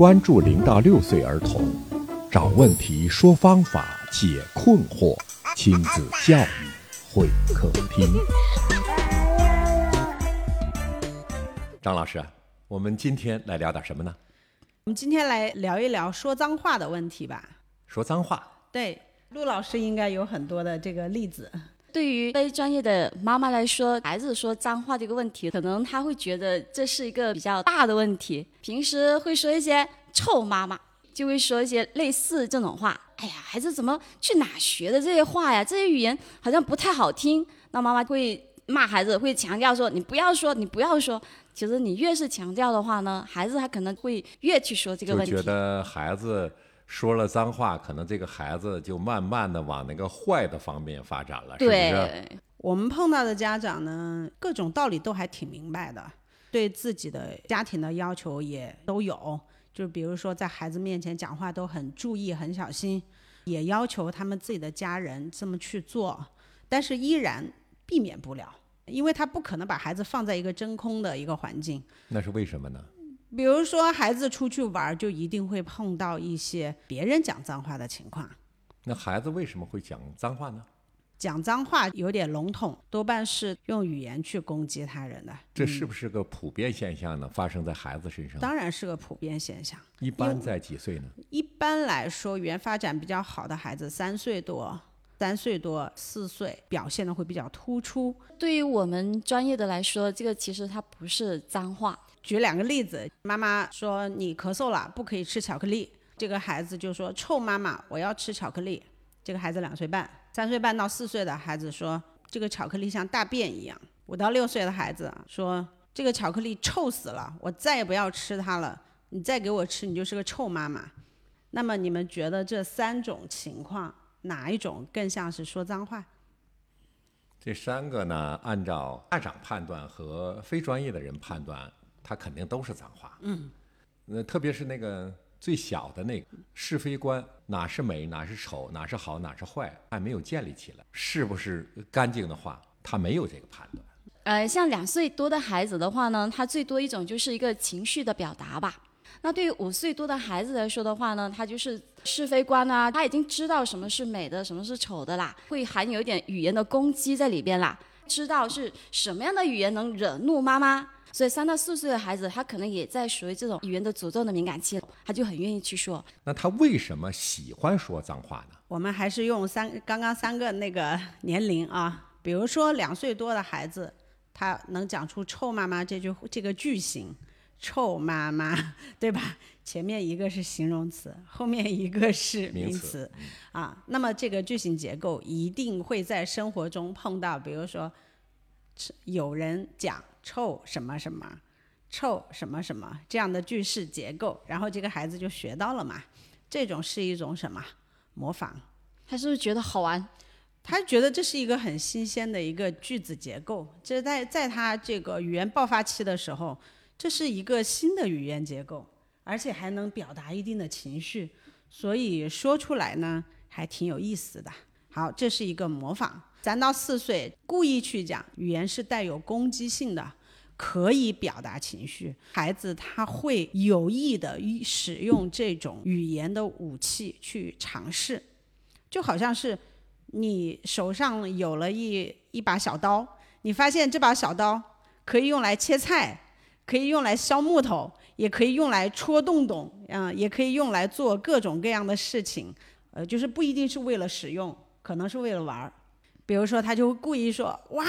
关注零到六岁儿童，找问题，说方法，解困惑，亲子教育会客厅。张老师，我们今天来聊点什么呢？我们今天来聊一聊说脏话的问题吧。说脏话，对，陆老师应该有很多的这个例子。对于非专业的妈妈来说，孩子说脏话这个问题，可能他会觉得这是一个比较大的问题。平时会说一些“臭妈妈”，就会说一些类似这种话。哎呀，孩子怎么去哪学的这些话呀？这些语言好像不太好听。那妈妈会骂孩子，会强调说：“你不要说，你不要说。”其实你越是强调的话呢，孩子他可能会越去说这个问题。就觉得孩子。说了脏话，可能这个孩子就慢慢的往那个坏的方面发展了，是不是？我们碰到的家长呢，各种道理都还挺明白的，对自己的家庭的要求也都有，就比如说在孩子面前讲话都很注意、很小心，也要求他们自己的家人这么去做，但是依然避免不了，因为他不可能把孩子放在一个真空的一个环境。那是为什么呢？比如说，孩子出去玩，就一定会碰到一些别人讲脏话的情况。那孩子为什么会讲脏话呢？讲脏话有点笼统，多半是用语言去攻击他人的。这是不是个普遍现象呢？发生在孩子身上？当然是个普遍现象。一般在几岁呢？一般来说，语言发展比较好的孩子，三岁多、三岁多、四岁，表现的会比较突出。对于我们专业的来说，这个其实它不是脏话。举两个例子，妈妈说你咳嗽了，不可以吃巧克力。这个孩子就说：“臭妈妈，我要吃巧克力。”这个孩子两岁半，三岁半到四岁的孩子说：“这个巧克力像大便一样。”五到六岁的孩子说：“这个巧克力臭死了，我再也不要吃它了。你再给我吃，你就是个臭妈妈。”那么你们觉得这三种情况哪一种更像是说脏话？这三个呢，按照家长判断和非专业的人判断。他肯定都是脏话，嗯，那特别是那个最小的那个是非观，哪是美，哪是丑，哪是好，哪是坏，还没有建立起来，是不是干净的话，他没有这个判断。呃，像两岁多的孩子的话呢，他最多一种就是一个情绪的表达吧。那对于五岁多的孩子来说的话呢，他就是是非观啊，他已经知道什么是美的，什么是丑的啦，会含有一点语言的攻击在里边啦，知道是什么样的语言能惹怒妈妈。所以三到四岁的孩子，他可能也在属于这种语言的诅咒的敏感期，他就很愿意去说。那他为什么喜欢说脏话呢？我们还是用三刚刚三个那个年龄啊，比如说两岁多的孩子，他能讲出“臭妈妈”这句这个句型，“臭妈妈”对吧？前面一个是形容词，后面一个是名词，啊，那么这个句型结构一定会在生活中碰到，比如说有人讲。臭什么什么，臭什么什么这样的句式结构，然后这个孩子就学到了嘛。这种是一种什么模仿？他是不是觉得好玩？他觉得这是一个很新鲜的一个句子结构。这在在他这个语言爆发期的时候，这是一个新的语言结构，而且还能表达一定的情绪，所以说出来呢还挺有意思的。好，这是一个模仿。咱到四岁故意去讲语言是带有攻击性的，可以表达情绪。孩子他会有意的使用这种语言的武器去尝试，就好像是你手上有了一一把小刀，你发现这把小刀可以用来切菜，可以用来削木头，也可以用来戳洞洞，嗯，也可以用来做各种各样的事情。呃，就是不一定是为了使用，可能是为了玩儿。比如说，他就故意说：“哇，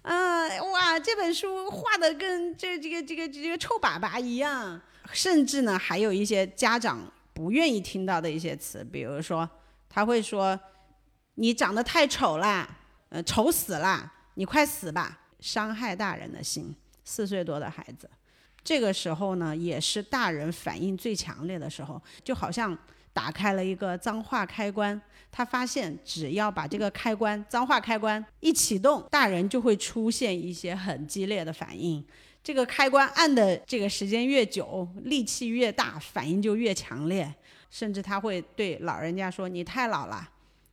啊，哇，这本书画的跟这这个这个这个臭粑粑一样。”甚至呢，还有一些家长不愿意听到的一些词，比如说，他会说：“你长得太丑了，呃，丑死了，你快死吧！”伤害大人的心。四岁多的孩子，这个时候呢，也是大人反应最强烈的时候，就好像。打开了一个脏话开关，他发现只要把这个开关脏话开关一启动，大人就会出现一些很激烈的反应。这个开关按的这个时间越久，力气越大，反应就越强烈。甚至他会对老人家说：“你太老了，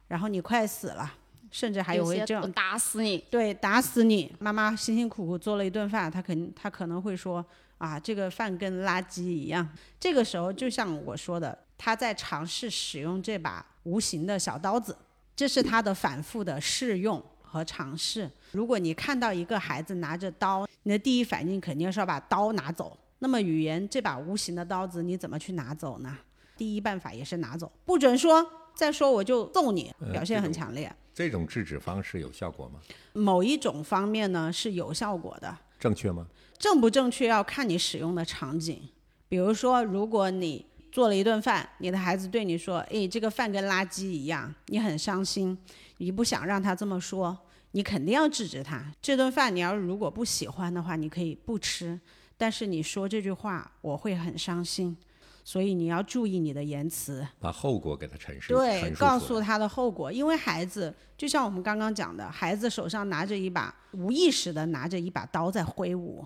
然后你快死了。”甚至还有会些这样打死你，对，打死你！妈妈辛辛苦苦做了一顿饭，她肯她可能会说啊，这个饭跟垃圾一样。这个时候，就像我说的，她在尝试使用这把无形的小刀子，这是他的反复的试用和尝试。如果你看到一个孩子拿着刀，你的第一反应肯定是要把刀拿走。那么语言这把无形的刀子，你怎么去拿走呢？第一办法也是拿走，不准说，再说我就揍你，呃表现很强烈。这种制止方式有效果吗？某一种方面呢是有效果的，正确吗？正不正确要看你使用的场景。比如说，如果你做了一顿饭，你的孩子对你说：“诶，这个饭跟垃圾一样”，你很伤心，你不想让他这么说，你肯定要制止他。这顿饭你要如果不喜欢的话，你可以不吃，但是你说这句话，我会很伤心。所以你要注意你的言辞，把后果给他陈述，对，告诉他的后果。因为孩子就像我们刚刚讲的，孩子手上拿着一把无意识的拿着一把刀在挥舞，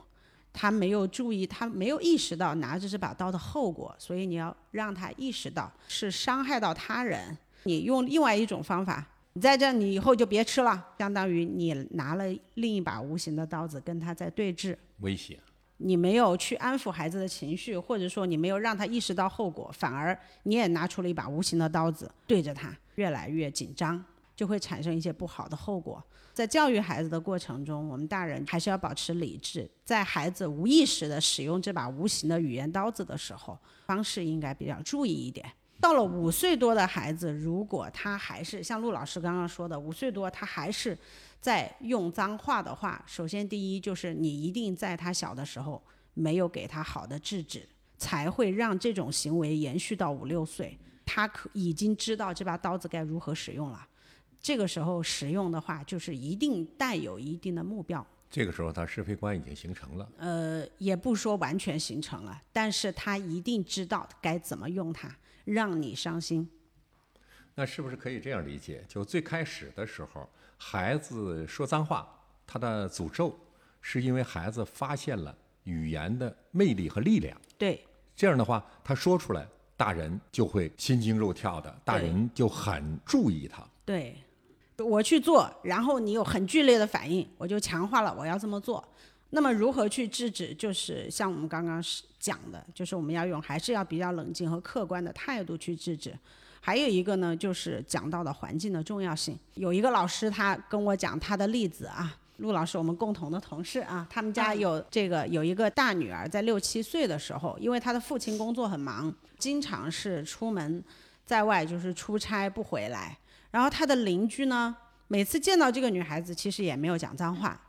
他没有注意，他没有意识到拿着这把刀的后果，所以你要让他意识到是伤害到他人。你用另外一种方法，你在这你以后就别吃了，相当于你拿了另一把无形的刀子跟他在对峙。威胁。你没有去安抚孩子的情绪，或者说你没有让他意识到后果，反而你也拿出了一把无形的刀子对着他，越来越紧张，就会产生一些不好的后果。在教育孩子的过程中，我们大人还是要保持理智，在孩子无意识的使用这把无形的语言刀子的时候，方式应该比较注意一点。到了五岁多的孩子，如果他还是像陆老师刚刚说的，五岁多他还是在用脏话的话，首先第一就是你一定在他小的时候没有给他好的制止，才会让这种行为延续到五六岁。他可已经知道这把刀子该如何使用了，这个时候使用的话，就是一定带有一定的目标。这个时候，他是非观已经形成了。呃，也不说完全形成了，但是他一定知道该怎么用它，让你伤心。那是不是可以这样理解？就最开始的时候，孩子说脏话，他的诅咒是因为孩子发现了语言的魅力和力量。对，这样的话，他说出来，大人就会心惊肉跳的，大人就很注意他。对，我去做，然后你有很剧烈的反应，我就强化了我要这么做。那么如何去制止？就是像我们刚刚是讲的，就是我们要用还是要比较冷静和客观的态度去制止。还有一个呢，就是讲到的环境的重要性。有一个老师他跟我讲他的例子啊，陆老师我们共同的同事啊，他们家有这个有一个大女儿在六七岁的时候，因为她的父亲工作很忙，经常是出门在外就是出差不回来。然后他的邻居呢，每次见到这个女孩子，其实也没有讲脏话，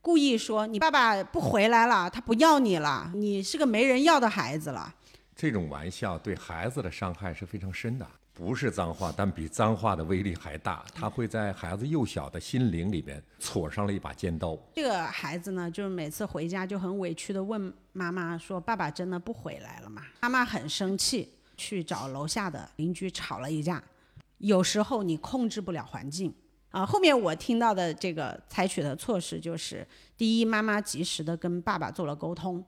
故意说你爸爸不回来了，他不要你了，你是个没人要的孩子了。这种玩笑对孩子的伤害是非常深的，不是脏话，但比脏话的威力还大。他会在孩子幼小的心灵里边戳上了一把尖刀。这个孩子呢，就是每次回家就很委屈的问妈妈说：“爸爸真的不回来了吗？”妈妈很生气，去找楼下的邻居吵了一架。有时候你控制不了环境啊。后面我听到的这个采取的措施就是：第一，妈妈及时的跟爸爸做了沟通，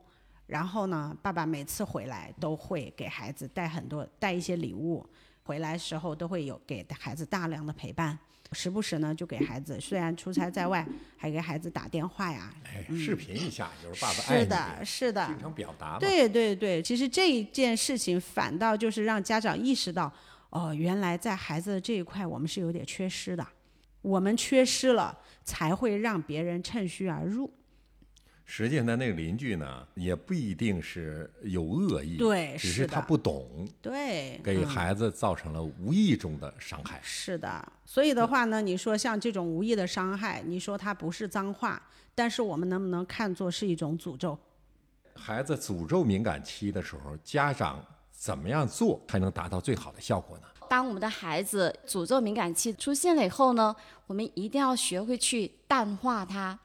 然后呢，爸爸每次回来都会给孩子带很多带一些礼物，回来时候都会有给孩子大量的陪伴。时不时呢，就给孩子，虽然出差在外，还给孩子打电话呀。哎，视频一下就是爸爸爱，是的，是的，经常表达。对对对，其实这一件事情反倒就是让家长意识到，哦，原来在孩子的这一块我们是有点缺失的，我们缺失了，才会让别人趁虚而入。实际上，他那个邻居呢，也不一定是有恶意，对只是他不懂，对，给嗯孩子造成了无意中的伤害。是的，所以的话呢，你说像这种无意的伤害，你说它不是脏话，但是我们能不能看作是一种诅咒？孩子诅咒敏感期的时候，家长怎么样做才能达到最好的效果呢？当我们的孩子诅咒敏感期出现了以后呢，我们一定要学会去淡化它。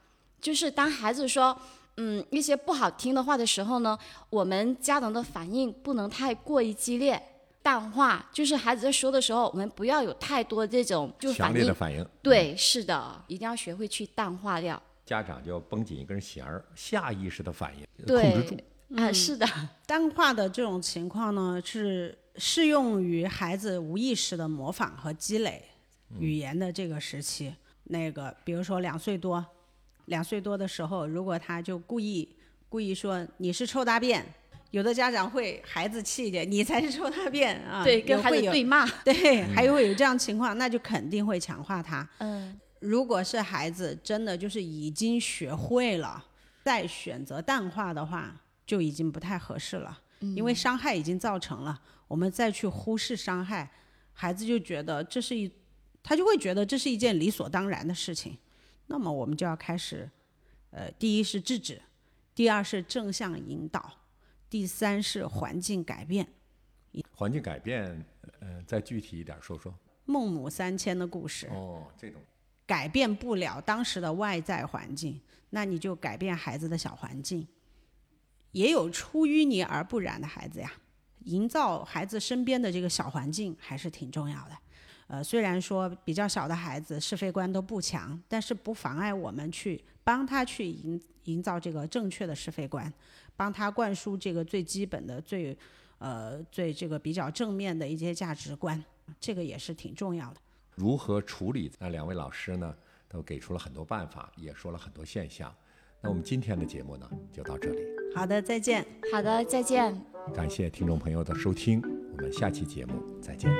就是当孩子说嗯一些不好听的话的时候呢，我们家长的反应不能太过于激烈，淡化。就是孩子在说的时候，我们不要有太多这种就强。烈的反应，对，是的，一定要学会去淡化掉。家长就要绷紧一根弦儿，下意识的反应控制住。啊，是的，单化的这种情况呢，是适用于孩子无意识的模仿和积累语言的这个时期。那个比如说两岁多，两岁多的时候，如果他就故意故意说你是臭大便，有的家长会孩子气一点，你才是臭大便啊，对，跟孩子对骂。对，还会有这样情况，那就肯定会强化他。嗯，如果是孩子真的就是已经学会了，再选择淡化的话，就已经不太合适了，因为伤害已经造成了，我们再去忽视伤害，孩子就觉得这是一，他就会觉得这是一件理所当然的事情，那么我们就要开始，呃，第一是制止，第二是正向引导，第三是环境改变。环境改变，呃，再具体一点说说。孟母三迁的故事，哦，这种改变不了当时的外在环境，那你就改变孩子的小环境。也有出淤泥而不染的孩子呀，营造孩子身边的这个小环境还是挺重要的。呃，虽然说比较小的孩子是非观都不强，但是不妨碍我们去帮他去营营造这个正确的是非观，帮他灌输这个最基本的、最呃最这个比较正面的一些价值观，这个也是挺重要的。如何处理？那两位老师呢，都给出了很多办法，也说了很多现象。那我们今天的节目呢，就到这里。好的，再见。好的，再见。感谢听众朋友的收听，我们下期节目再见。